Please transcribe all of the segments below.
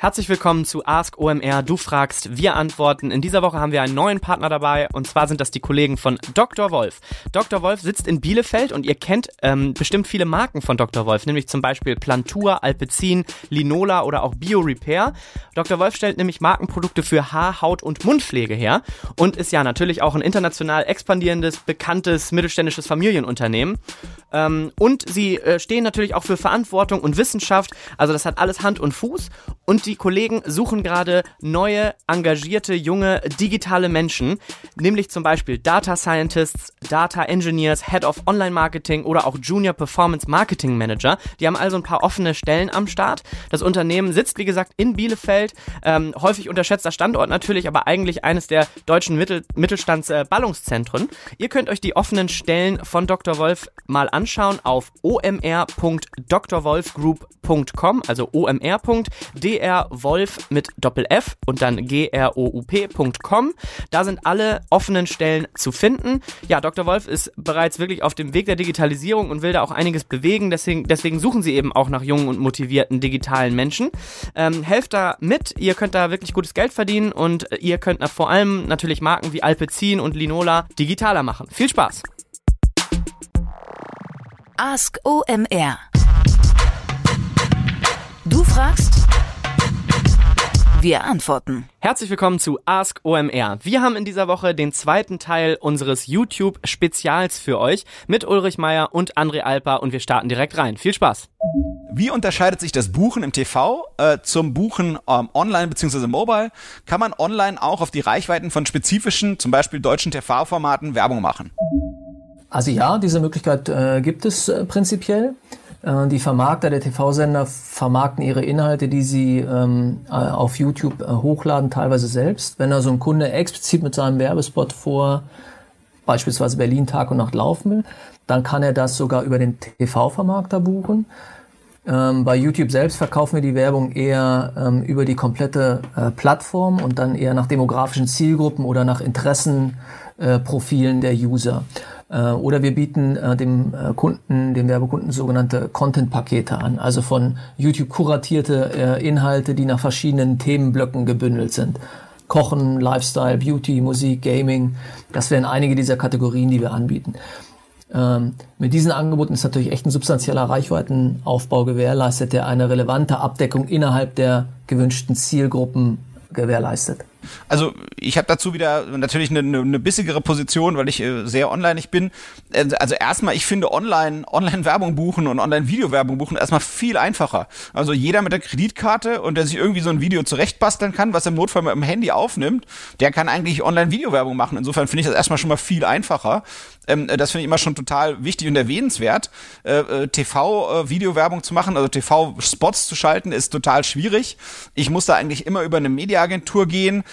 Herzlich willkommen zu Ask OMR. Du fragst, wir antworten. In dieser Woche haben wir einen neuen Partner dabei und zwar sind das die Kollegen von Dr. Wolf. Dr. Wolf sitzt in Bielefeld und ihr kennt ähm, bestimmt viele Marken von Dr. Wolf, nämlich zum Beispiel Plantur, Alpecin, Linola oder auch Bio Repair. Dr. Wolf stellt nämlich Markenprodukte für Haar, Haut und Mundpflege her und ist ja natürlich auch ein international expandierendes, bekanntes mittelständisches Familienunternehmen. Ähm, und sie äh, stehen natürlich auch für Verantwortung und Wissenschaft. Also das hat alles Hand und Fuß und die Kollegen suchen gerade neue, engagierte, junge, digitale Menschen, nämlich zum Beispiel Data Scientists, Data Engineers, Head of Online Marketing oder auch Junior Performance Marketing Manager. Die haben also ein paar offene Stellen am Start. Das Unternehmen sitzt, wie gesagt, in Bielefeld. Ähm, häufig unterschätzter Standort natürlich, aber eigentlich eines der deutschen Mittel Mittelstands-Ballungszentren. Äh, Ihr könnt euch die offenen Stellen von Dr. Wolf mal anschauen auf omr.drwolfgroup.com, also omr.dr Wolf mit Doppel-F und dann group.com. Da sind alle offenen Stellen zu finden. Ja, Dr. Wolf ist bereits wirklich auf dem Weg der Digitalisierung und will da auch einiges bewegen. Deswegen, deswegen suchen sie eben auch nach jungen und motivierten digitalen Menschen. Ähm, helft da mit. Ihr könnt da wirklich gutes Geld verdienen und ihr könnt vor allem natürlich Marken wie Alpecin und Linola digitaler machen. Viel Spaß! Ask OMR. Du fragst, wir antworten. Herzlich willkommen zu Ask OMR. Wir haben in dieser Woche den zweiten Teil unseres YouTube-Spezials für euch mit Ulrich Meier und André Alper und wir starten direkt rein. Viel Spaß! Wie unterscheidet sich das Buchen im TV äh, zum Buchen ähm, online bzw. mobile? Kann man online auch auf die Reichweiten von spezifischen, zum Beispiel deutschen TV-Formaten Werbung machen? Also ja, diese Möglichkeit äh, gibt es äh, prinzipiell. Äh, die Vermarkter der TV-Sender vermarkten ihre Inhalte, die sie ähm, äh, auf YouTube äh, hochladen, teilweise selbst. Wenn also ein Kunde explizit mit seinem Werbespot vor beispielsweise Berlin Tag und Nacht laufen will, dann kann er das sogar über den TV-Vermarkter buchen. Ähm, bei YouTube selbst verkaufen wir die Werbung eher ähm, über die komplette äh, Plattform und dann eher nach demografischen Zielgruppen oder nach Interessenprofilen äh, der User. Äh, oder wir bieten äh, dem äh, Kunden, dem Werbekunden sogenannte Content-Pakete an, also von YouTube kuratierte Inhalte, die nach verschiedenen Themenblöcken gebündelt sind. Kochen, Lifestyle, Beauty, Musik, Gaming, das wären einige dieser Kategorien, die wir anbieten. Ähm, mit diesen Angeboten ist natürlich echt ein substanzieller Reichweitenaufbau gewährleistet, der eine relevante Abdeckung innerhalb der gewünschten Zielgruppen gewährleistet. Also ich habe dazu wieder natürlich eine, eine, eine bissigere Position, weil ich äh, sehr online ich bin. Äh, also erstmal, ich finde online online Werbung buchen und online Videowerbung buchen erstmal viel einfacher. Also jeder mit der Kreditkarte und der sich irgendwie so ein Video zurechtbasteln kann, was im Notfall mit dem Handy aufnimmt, der kann eigentlich online Videowerbung machen. Insofern finde ich das erstmal schon mal viel einfacher. Ähm, das finde ich immer schon total wichtig und erwähnenswert. Äh, äh TV-Videowerbung äh, zu machen, also TV-Spots zu schalten, ist total schwierig. Ich muss da eigentlich immer über eine Mediaagentur gehen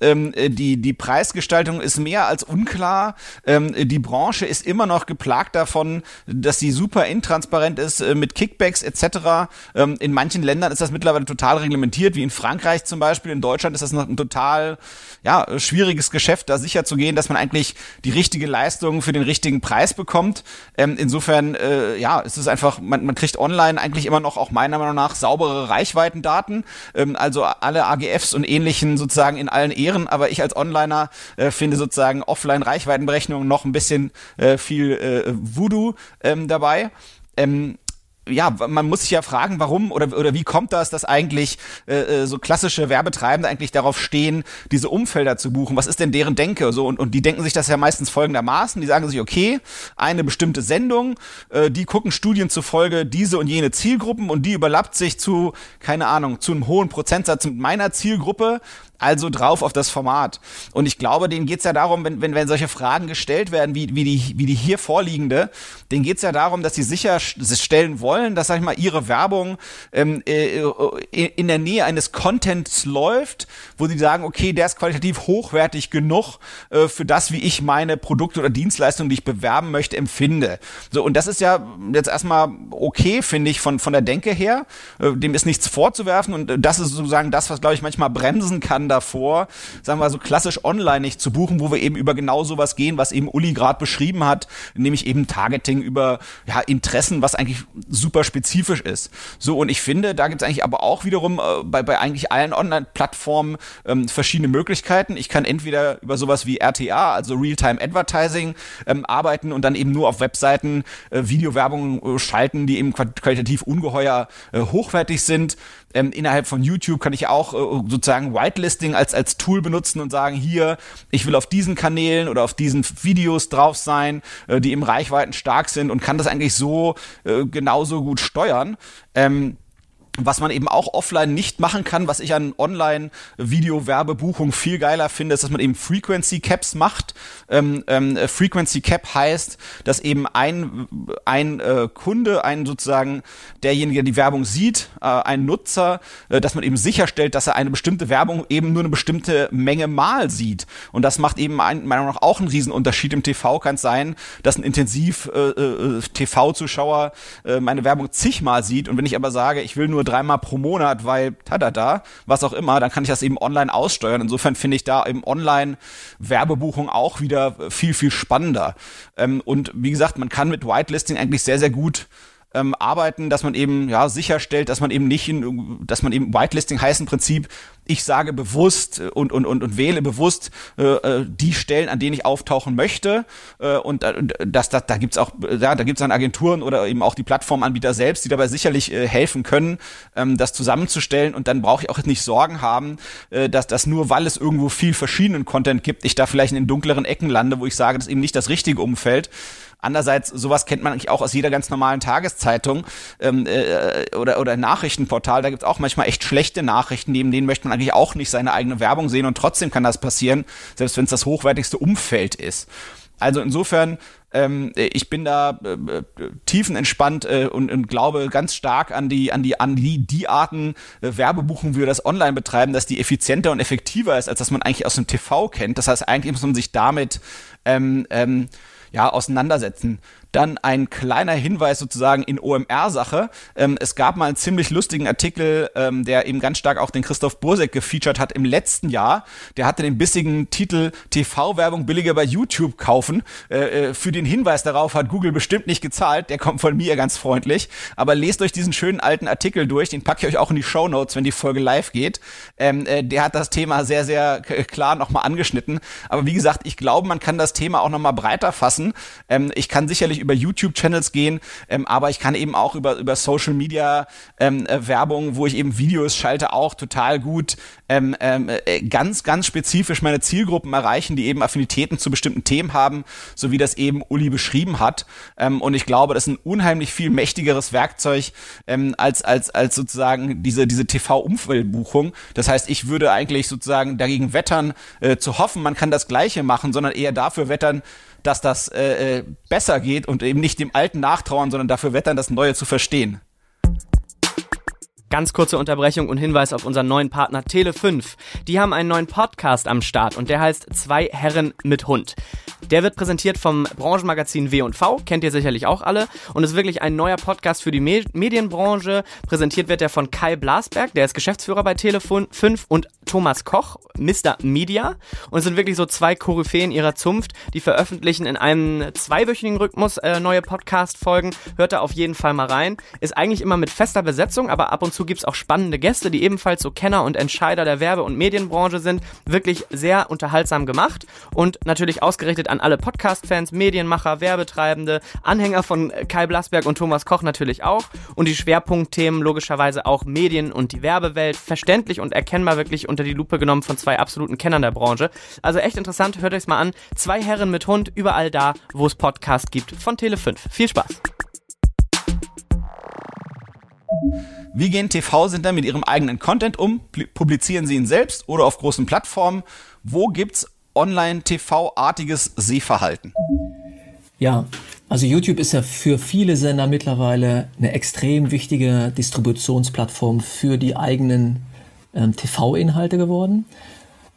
ähm, äh, die, die Preisgestaltung ist mehr als unklar. Ähm, die Branche ist immer noch geplagt davon, dass sie super intransparent ist äh, mit Kickbacks etc. Ähm, in manchen Ländern ist das mittlerweile total reglementiert, wie in Frankreich zum Beispiel. In Deutschland ist das noch ein total ja, schwieriges Geschäft, da sicher zu gehen, dass man eigentlich die richtige Leistung für den richtigen Preis bekommt. Ähm, insofern, äh, ja, es einfach, man, man kriegt online eigentlich immer noch auch meiner Meinung nach saubere Reichweitendaten. Ähm, also alle AGFs und ähnlichen sozusagen in allen Ehren, aber ich als Onliner äh, finde sozusagen Offline-Reichweitenberechnungen noch ein bisschen äh, viel äh, Voodoo ähm, dabei. Ähm, ja, man muss sich ja fragen, warum oder, oder wie kommt das, dass eigentlich äh, äh, so klassische Werbetreibende eigentlich darauf stehen, diese Umfelder zu buchen? Was ist denn deren Denke? So und, und die denken sich das ja meistens folgendermaßen: Die sagen sich, okay, eine bestimmte Sendung, äh, die gucken Studien zufolge diese und jene Zielgruppen und die überlappt sich zu keine Ahnung zu einem hohen Prozentsatz mit meiner Zielgruppe also drauf auf das Format. Und ich glaube, denen geht's ja darum, wenn, wenn, wenn solche Fragen gestellt werden, wie, wie, die, wie die hier vorliegende, denen geht's ja darum, dass sie sicherstellen wollen, dass, sag ich mal, ihre Werbung ähm, äh, äh, in der Nähe eines Contents läuft, wo sie sagen, okay, der ist qualitativ hochwertig genug äh, für das, wie ich meine Produkte oder Dienstleistungen, die ich bewerben möchte, empfinde. So, und das ist ja jetzt erstmal okay, finde ich, von, von der Denke her. Äh, dem ist nichts vorzuwerfen und das ist sozusagen das, was, glaube ich, manchmal bremsen kann, davor, sagen wir so klassisch online nicht zu buchen, wo wir eben über genau sowas gehen, was eben Uli gerade beschrieben hat, nämlich eben Targeting über ja, Interessen, was eigentlich super spezifisch ist. So, und ich finde, da gibt es eigentlich aber auch wiederum äh, bei, bei eigentlich allen Online-Plattformen ähm, verschiedene Möglichkeiten. Ich kann entweder über sowas wie RTA, also Real-Time Advertising, ähm, arbeiten und dann eben nur auf Webseiten äh, Videowerbung äh, schalten, die eben qualitativ ungeheuer äh, hochwertig sind. Ähm, innerhalb von YouTube kann ich auch äh, Whitelisting als, als Tool benutzen und sagen, hier, ich will auf diesen Kanälen oder auf diesen Videos drauf sein, äh, die im Reichweiten stark sind und kann das eigentlich so äh, genauso gut steuern. Ähm, was man eben auch offline nicht machen kann, was ich an Online-Video-Werbebuchung viel geiler finde, ist, dass man eben Frequency Caps macht. Ähm, ähm, Frequency Cap heißt, dass eben ein, ein äh, Kunde, ein sozusagen derjenige, der die Werbung sieht, äh, ein Nutzer, äh, dass man eben sicherstellt, dass er eine bestimmte Werbung eben nur eine bestimmte Menge Mal sieht. Und das macht eben ein, meiner Meinung nach auch einen Riesenunterschied. Im TV kann es sein, dass ein intensiv äh, äh, TV-Zuschauer äh, meine Werbung zigmal sieht. Und wenn ich aber sage, ich will nur dreimal pro Monat, weil tada, was auch immer, dann kann ich das eben online aussteuern. Insofern finde ich da eben online Werbebuchung auch wieder viel, viel spannender. Ähm, und wie gesagt, man kann mit Whitelisting eigentlich sehr, sehr gut ähm, arbeiten, dass man eben ja sicherstellt, dass man eben nicht in, dass man eben Whitelisting heißt im Prinzip, ich sage bewusst und und und, und wähle bewusst äh, äh die Stellen, an denen ich auftauchen möchte äh, und äh, das, das da gibt's auch ja, da gibt's dann Agenturen oder eben auch die Plattformanbieter selbst, die dabei sicherlich äh, helfen können, ähm, das zusammenzustellen und dann brauche ich auch nicht Sorgen haben, äh, dass das nur weil es irgendwo viel verschiedenen Content gibt, ich da vielleicht in den dunkleren Ecken lande, wo ich sage, das ist eben nicht das richtige Umfeld. Andererseits, sowas kennt man eigentlich auch aus jeder ganz normalen Tageszeitung ähm, äh, oder, oder Nachrichtenportal. Da gibt es auch manchmal echt schlechte Nachrichten, neben denen möchte man eigentlich auch nicht seine eigene Werbung sehen und trotzdem kann das passieren, selbst wenn es das hochwertigste Umfeld ist. Also insofern, ähm, ich bin da äh, tiefenentspannt äh, und, und glaube ganz stark an die, an die, an die, die Arten äh, Werbebuchen, wie wir das online betreiben, dass die effizienter und effektiver ist, als dass man eigentlich aus dem TV kennt. Das heißt, eigentlich muss man sich damit ähm, ähm, ja, auseinandersetzen. Dann ein kleiner Hinweis sozusagen in OMR-Sache. Ähm, es gab mal einen ziemlich lustigen Artikel, ähm, der eben ganz stark auch den Christoph Bursek gefeatured hat im letzten Jahr. Der hatte den bissigen Titel TV-Werbung billiger bei YouTube kaufen. Äh, äh, für den Hinweis darauf hat Google bestimmt nicht gezahlt. Der kommt von mir ganz freundlich. Aber lest euch diesen schönen alten Artikel durch. Den packe ich euch auch in die Show Notes, wenn die Folge live geht. Ähm, äh, der hat das Thema sehr, sehr klar nochmal angeschnitten. Aber wie gesagt, ich glaube, man kann das Thema auch nochmal breiter fassen. Ähm, ich kann sicherlich über YouTube-Channels gehen, ähm, aber ich kann eben auch über, über Social Media ähm, äh, Werbung, wo ich eben Videos schalte, auch total gut ähm, ähm, äh, ganz, ganz spezifisch meine Zielgruppen erreichen, die eben Affinitäten zu bestimmten Themen haben, so wie das eben Uli beschrieben hat. Ähm, und ich glaube, das ist ein unheimlich viel mächtigeres Werkzeug ähm, als, als, als sozusagen diese, diese TV-Umfeldbuchung. Das heißt, ich würde eigentlich sozusagen dagegen wettern, äh, zu hoffen, man kann das Gleiche machen, sondern eher dafür wettern, dass das äh, äh, besser geht und eben nicht dem Alten nachtrauern, sondern dafür wettern, das Neue zu verstehen. Ganz kurze Unterbrechung und Hinweis auf unseren neuen Partner Tele5. Die haben einen neuen Podcast am Start und der heißt Zwei Herren mit Hund. Der wird präsentiert vom Branchenmagazin W&V, kennt ihr sicherlich auch alle und ist wirklich ein neuer Podcast für die Me Medienbranche. Präsentiert wird er von Kai Blasberg, der ist Geschäftsführer bei Tele5 und Thomas Koch, Mr. Media und es sind wirklich so zwei Koryphäen ihrer Zunft, die veröffentlichen in einem zweiwöchigen Rhythmus äh, neue Podcast-Folgen. Hört da auf jeden Fall mal rein. Ist eigentlich immer mit fester Besetzung, aber ab und zu gibt's auch spannende Gäste, die ebenfalls so Kenner und Entscheider der Werbe- und Medienbranche sind. Wirklich sehr unterhaltsam gemacht und natürlich ausgerichtet an alle Podcast-Fans, Medienmacher, Werbetreibende, Anhänger von Kai Blasberg und Thomas Koch natürlich auch. Und die Schwerpunktthemen logischerweise auch Medien und die Werbewelt. Verständlich und erkennbar wirklich unter die Lupe genommen von zwei absoluten Kennern der Branche. Also echt interessant, hört euch's mal an. Zwei Herren mit Hund, überall da, wo es Podcast gibt von Tele5. Viel Spaß! Wie gehen TV-Sender mit ihrem eigenen Content um? Publizieren sie ihn selbst oder auf großen Plattformen? Wo gibt's Online-TV-artiges Sehverhalten? Ja, also YouTube ist ja für viele Sender mittlerweile eine extrem wichtige Distributionsplattform für die eigenen ähm, TV-Inhalte geworden.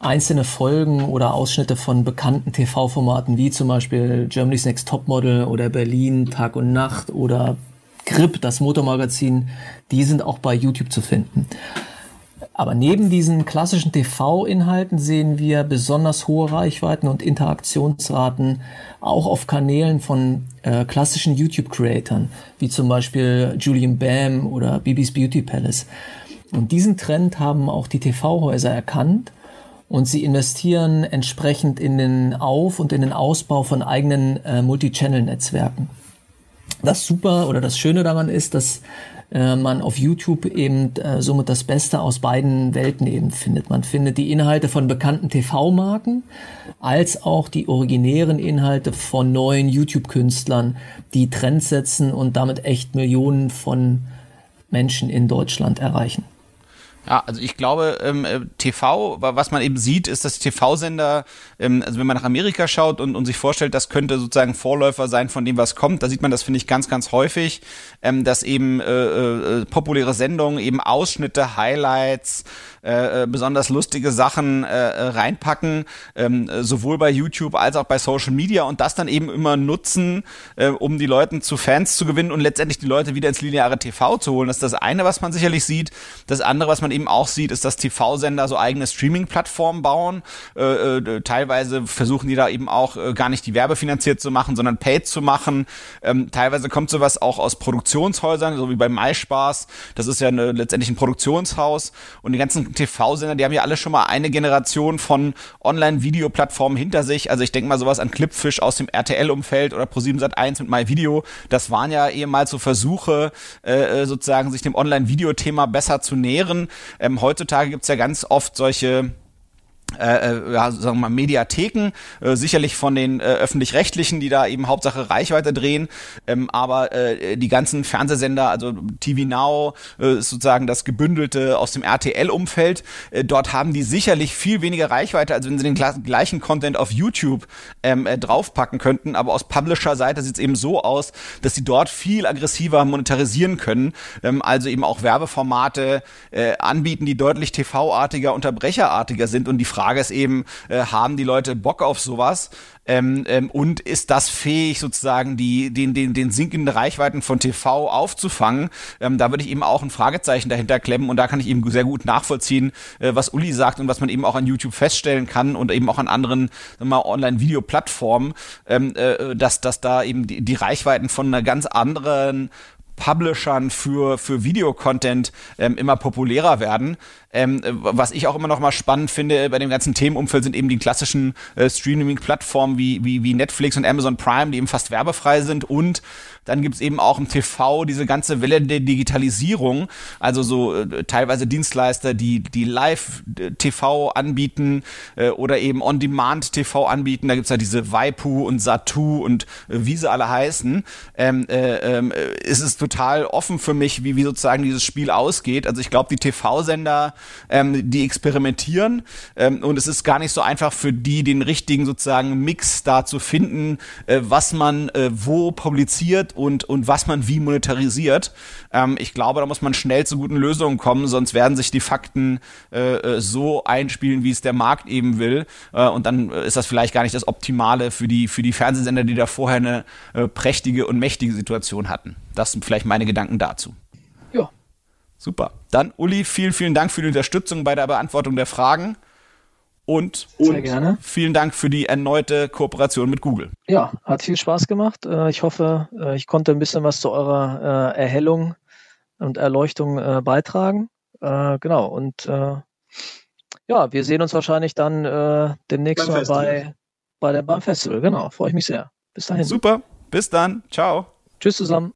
Einzelne Folgen oder Ausschnitte von bekannten TV-Formaten wie zum Beispiel Germany's Next Topmodel oder Berlin Tag und Nacht oder Grip, das Motormagazin, die sind auch bei YouTube zu finden. Aber neben diesen klassischen TV-Inhalten sehen wir besonders hohe Reichweiten und Interaktionsraten auch auf Kanälen von äh, klassischen YouTube-Creatern, wie zum Beispiel Julian Bam oder Bibis Beauty Palace. Und diesen Trend haben auch die TV-Häuser erkannt und sie investieren entsprechend in den Auf- und in den Ausbau von eigenen äh, Multi-Channel-Netzwerken. Das Super oder das Schöne daran ist, dass äh, man auf YouTube eben äh, somit das Beste aus beiden Welten eben findet. Man findet die Inhalte von bekannten TV-Marken als auch die originären Inhalte von neuen YouTube-Künstlern, die Trends setzen und damit echt Millionen von Menschen in Deutschland erreichen. Ja, also ich glaube, ähm, äh, TV, was man eben sieht, ist, dass TV-Sender, ähm, also wenn man nach Amerika schaut und, und sich vorstellt, das könnte sozusagen Vorläufer sein von dem, was kommt, da sieht man das, finde ich, ganz, ganz häufig, ähm, dass eben äh, äh, populäre Sendungen eben Ausschnitte, Highlights, äh, äh, besonders lustige Sachen äh, äh, reinpacken, ähm, sowohl bei YouTube als auch bei Social Media und das dann eben immer nutzen, äh, um die Leute zu Fans zu gewinnen und letztendlich die Leute wieder ins lineare TV zu holen. Das ist das eine, was man sicherlich sieht. Das andere, was man eben auch sieht, ist, dass TV-Sender so eigene Streaming-Plattformen bauen. Äh, äh, teilweise versuchen die da eben auch äh, gar nicht die werbefinanziert zu machen, sondern paid zu machen. Ähm, teilweise kommt sowas auch aus Produktionshäusern, so wie bei MySpaß. Das ist ja eine, letztendlich ein Produktionshaus und die ganzen TV-Sender, die haben ja alle schon mal eine Generation von Online-Videoplattformen hinter sich. Also ich denke mal sowas an Clipfish aus dem RTL-Umfeld oder Pro7 Sat1 mit MyVideo. Das waren ja ehemals so Versuche, äh, sozusagen sich dem Online-Video-Thema besser zu nähren. Ähm, heutzutage gibt's ja ganz oft solche äh, äh, ja, sagen wir mal Mediatheken, äh, sicherlich von den äh, öffentlich-rechtlichen, die da eben Hauptsache Reichweite drehen, ähm, aber äh, die ganzen Fernsehsender, also TV Now, äh, sozusagen das gebündelte aus dem RTL-Umfeld, äh, dort haben die sicherlich viel weniger Reichweite, als wenn sie den gleichen Content auf YouTube ähm, äh, draufpacken könnten, aber aus Publisher-Seite sieht es eben so aus, dass sie dort viel aggressiver monetarisieren können, ähm, also eben auch Werbeformate äh, anbieten, die deutlich TV-artiger, unterbrecherartiger sind und die ist eben, äh, haben die Leute Bock auf sowas? Ähm, ähm, und ist das fähig, sozusagen die, den, den, den sinkenden Reichweiten von TV aufzufangen? Ähm, da würde ich eben auch ein Fragezeichen dahinter klemmen und da kann ich eben sehr gut nachvollziehen, äh, was Uli sagt und was man eben auch an YouTube feststellen kann und eben auch an anderen Online-Video-Plattformen, ähm, äh, dass, dass da eben die, die Reichweiten von einer ganz anderen Publishern für, für Videocontent ähm, immer populärer werden. Ähm, was ich auch immer noch mal spannend finde bei dem ganzen Themenumfeld sind eben die klassischen äh, Streaming-Plattformen wie, wie, wie Netflix und Amazon Prime, die eben fast werbefrei sind und dann gibt's eben auch im TV diese ganze Welle der Digitalisierung, also so äh, teilweise Dienstleister, die die Live-TV anbieten äh, oder eben On-Demand-TV anbieten. Da gibt's ja diese Waipu und Satu und äh, wie sie alle heißen. Ähm, äh, ähm, ist es total offen für mich, wie, wie sozusagen dieses Spiel ausgeht. Also ich glaube, die TV-Sender, ähm, die experimentieren ähm, und es ist gar nicht so einfach für die, den richtigen sozusagen Mix da zu finden, äh, was man äh, wo publiziert und, und was man wie monetarisiert. Ähm, ich glaube, da muss man schnell zu guten Lösungen kommen, sonst werden sich die Fakten äh, äh, so einspielen, wie es der Markt eben will. Äh, und dann ist das vielleicht gar nicht das Optimale für die, für die Fernsehsender, die da vorher eine äh, prächtige und mächtige Situation hatten. Das sind vielleicht meine Gedanken dazu. Super. Dann, Uli, vielen, vielen Dank für die Unterstützung bei der Beantwortung der Fragen. Und, gerne. vielen Dank für die erneute Kooperation mit Google. Ja, hat viel Spaß gemacht. Äh, ich hoffe, äh, ich konnte ein bisschen was zu eurer äh, Erhellung und Erleuchtung beitragen. Genau. Und ja, wir sehen uns wahrscheinlich dann demnächst mal bei, bei der beim Festival. Genau, freue ich mich sehr. Bis dahin. Super. Bis dann. Ciao. Tschüss zusammen.